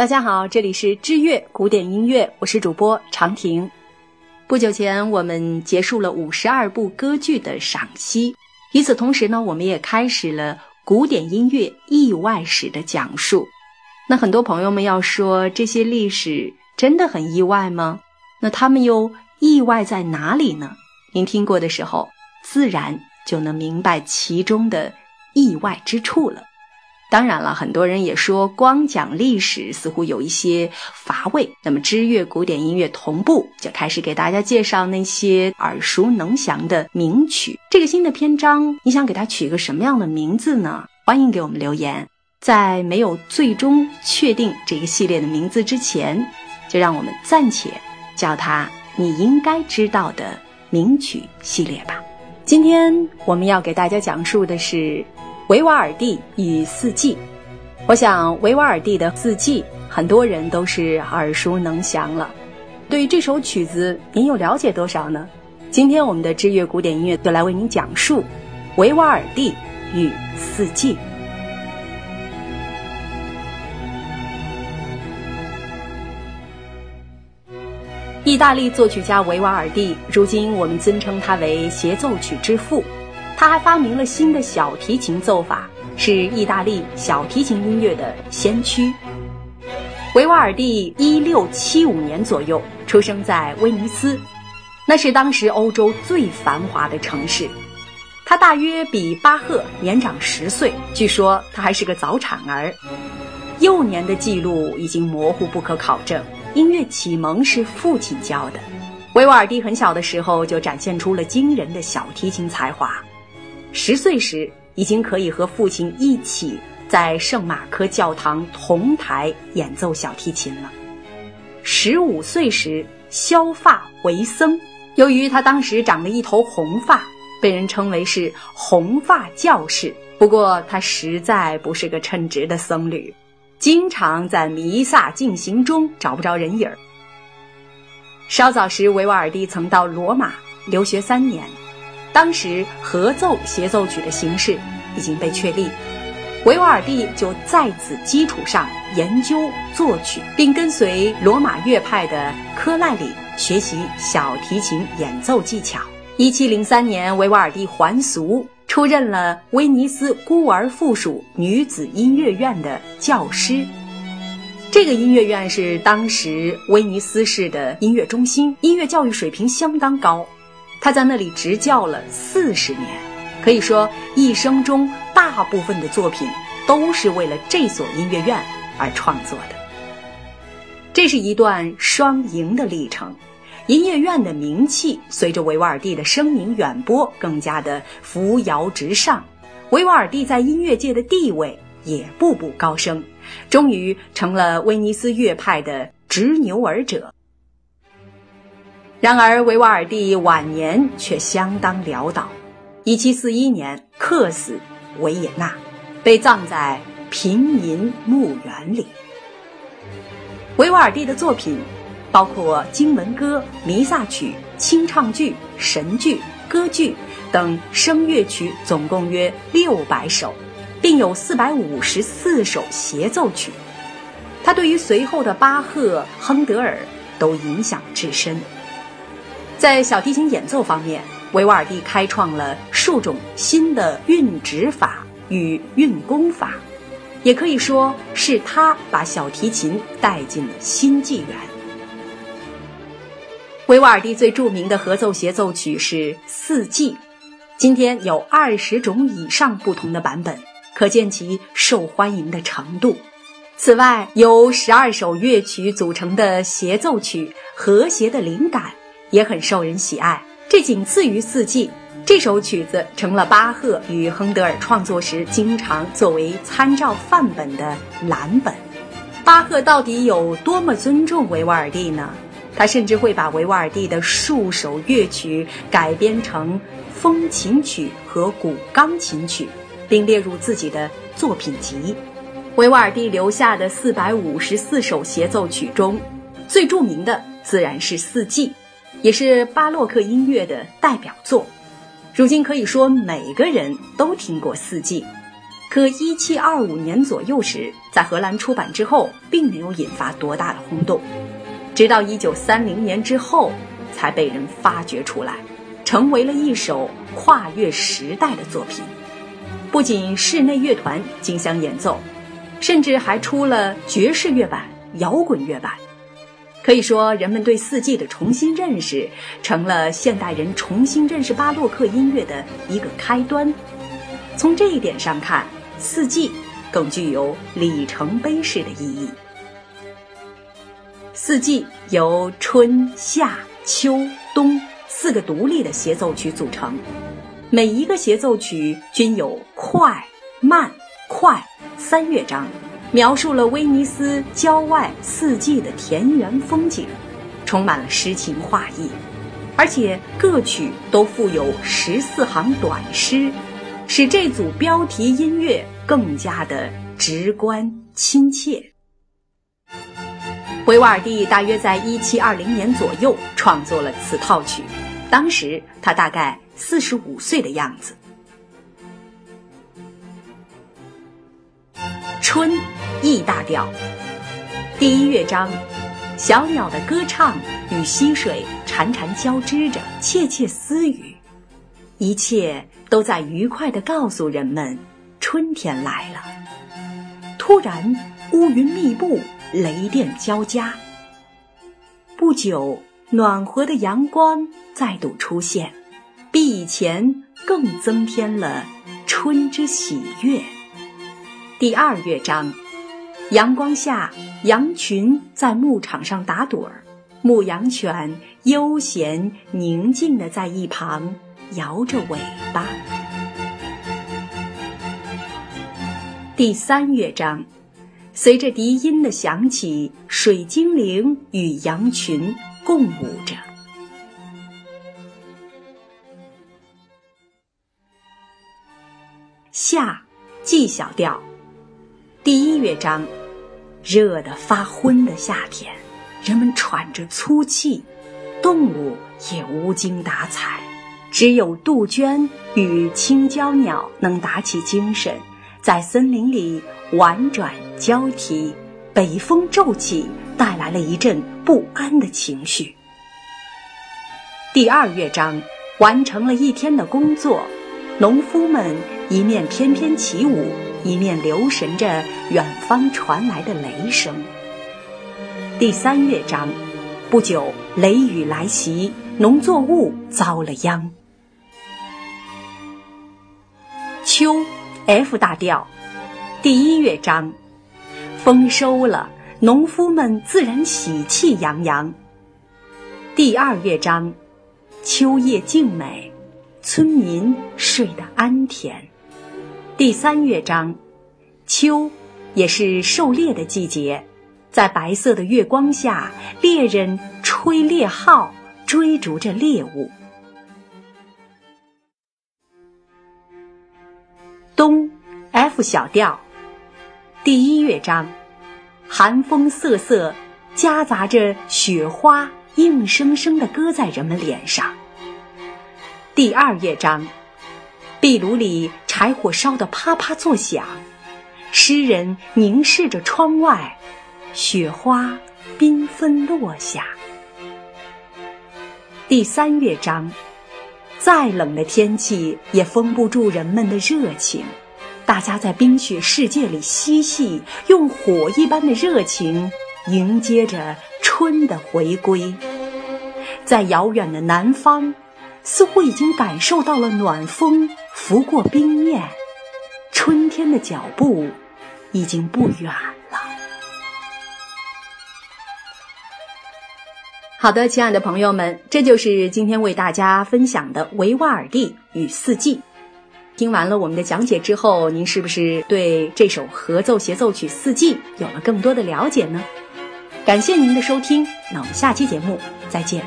大家好，这里是知乐古典音乐，我是主播长婷。不久前，我们结束了五十二部歌剧的赏析，与此同时呢，我们也开始了古典音乐意外史的讲述。那很多朋友们要说，这些历史真的很意外吗？那他们又意外在哪里呢？您听过的时候，自然就能明白其中的意外之处了。当然了，很多人也说光讲历史似乎有一些乏味。那么知乐古典音乐同步就开始给大家介绍那些耳熟能详的名曲。这个新的篇章，你想给它取一个什么样的名字呢？欢迎给我们留言。在没有最终确定这个系列的名字之前，就让我们暂且叫它“你应该知道的名曲系列”吧。今天我们要给大家讲述的是。维瓦尔第与四季，我想维瓦尔第的四季，很多人都是耳熟能详了。对于这首曲子，您又了解多少呢？今天我们的知乐古典音乐就来为您讲述维瓦尔第与四季。意大利作曲家维瓦尔第，如今我们尊称他为协奏曲之父。他还发明了新的小提琴奏法，是意大利小提琴音乐的先驱。维瓦尔第一六七五年左右出生在威尼斯，那是当时欧洲最繁华的城市。他大约比巴赫年长十岁，据说他还是个早产儿。幼年的记录已经模糊不可考证。音乐启蒙是父亲教的。维瓦尔第很小的时候就展现出了惊人的小提琴才华。十岁时，已经可以和父亲一起在圣马科教堂同台演奏小提琴了。十五岁时，削发为僧。由于他当时长了一头红发，被人称为是“红发教士”。不过，他实在不是个称职的僧侣，经常在弥撒进行中找不着人影儿。稍早时，维瓦尔第曾到罗马留学三年。当时合奏协奏曲的形式已经被确立，维瓦尔第就在此基础上研究作曲，并跟随罗马乐派的科赖里学习小提琴演奏技巧。一七零三年，维瓦尔第还俗，出任了威尼斯孤儿附属女子音乐院的教师。这个音乐院是当时威尼斯市的音乐中心，音乐教育水平相当高。他在那里执教了四十年，可以说一生中大部分的作品都是为了这所音乐院而创作的。这是一段双赢的历程，音乐院的名气随着维瓦尔第的声名远播更加的扶摇直上，维瓦尔第在音乐界的地位也步步高升，终于成了威尼斯乐派的执牛耳者。然而，维瓦尔第晚年却相当潦倒。1741年客死维也纳，被葬在平民墓园里。维瓦尔第的作品包括经文歌、弥撒曲、清唱剧、神剧、歌剧等声乐曲，总共约六百首，并有四百五十四首协奏曲。他对于随后的巴赫、亨德尔都影响至深。在小提琴演奏方面，维瓦尔第开创了数种新的运指法与运功法，也可以说是他把小提琴带进了新纪元。维瓦尔第最著名的合奏协奏曲是《四季》，今天有二十种以上不同的版本，可见其受欢迎的程度。此外，由十二首乐曲组成的协奏曲，和谐的灵感。也很受人喜爱，这仅次于四季。这首曲子成了巴赫与亨德尔创作时经常作为参照范本的蓝本。巴赫到底有多么尊重维瓦尔第呢？他甚至会把维瓦尔第的数首乐曲改编成风琴曲和古钢琴曲，并列入自己的作品集。维瓦尔第留下的四百五十四首协奏曲中，最著名的自然是《四季》。也是巴洛克音乐的代表作，如今可以说每个人都听过《四季》。可1725年左右时，在荷兰出版之后，并没有引发多大的轰动。直到1930年之后，才被人发掘出来，成为了一首跨越时代的作品。不仅室内乐团竞相演奏，甚至还出了爵士乐版、摇滚乐版。可以说，人们对四季的重新认识，成了现代人重新认识巴洛克音乐的一个开端。从这一点上看，四季更具有里程碑式的意义。四季由春夏秋冬四个独立的协奏曲组成，每一个协奏曲均有快、慢、快三乐章，描述了威尼斯郊外四季的田园风景，充满了诗情画意，而且各曲都附有十四行短诗。使这组标题音乐更加的直观亲切。维瓦尔第大约在一七二零年左右创作了此套曲，当时他大概四十五岁的样子。春，E 大调，第一乐章，小鸟的歌唱与溪水潺潺交织着窃窃私语，一切。都在愉快地告诉人们，春天来了。突然，乌云密布，雷电交加。不久，暖和的阳光再度出现，比以前更增添了春之喜悦。第二乐章，阳光下，羊群在牧场上打盹儿，牧羊犬悠闲宁静地在一旁。摇着尾巴。第三乐章，随着笛音的响起，水精灵与羊群共舞着。夏，G 小调，第一乐章，热得发昏的夏天，人们喘着粗气，动物也无精打采。只有杜鹃与青椒鸟能打起精神，在森林里婉转交替。北风骤起，带来了一阵不安的情绪。第二乐章完成了一天的工作，农夫们一面翩翩起舞，一面留神着远方传来的雷声。第三乐章，不久雷雨来袭，农作物遭了殃。秋，F 大调，第一乐章，丰收了，农夫们自然喜气洋洋。第二乐章，秋夜静美，村民睡得安甜。第三乐章，秋，也是狩猎的季节，在白色的月光下，猎人吹猎号，追逐着猎物。冬，F 小调，第一乐章，寒风瑟瑟，夹杂着雪花，硬生生地搁在人们脸上。第二乐章，壁炉里柴火烧得啪啪作响，诗人凝视着窗外，雪花缤纷落下。第三乐章。再冷的天气也封不住人们的热情，大家在冰雪世界里嬉戏，用火一般的热情迎接着春的回归。在遥远的南方，似乎已经感受到了暖风拂过冰面，春天的脚步已经不远了。好的，亲爱的朋友们，这就是今天为大家分享的维瓦尔第与四季。听完了我们的讲解之后，您是不是对这首合奏协奏曲《四季》有了更多的了解呢？感谢您的收听，那我们下期节目再见。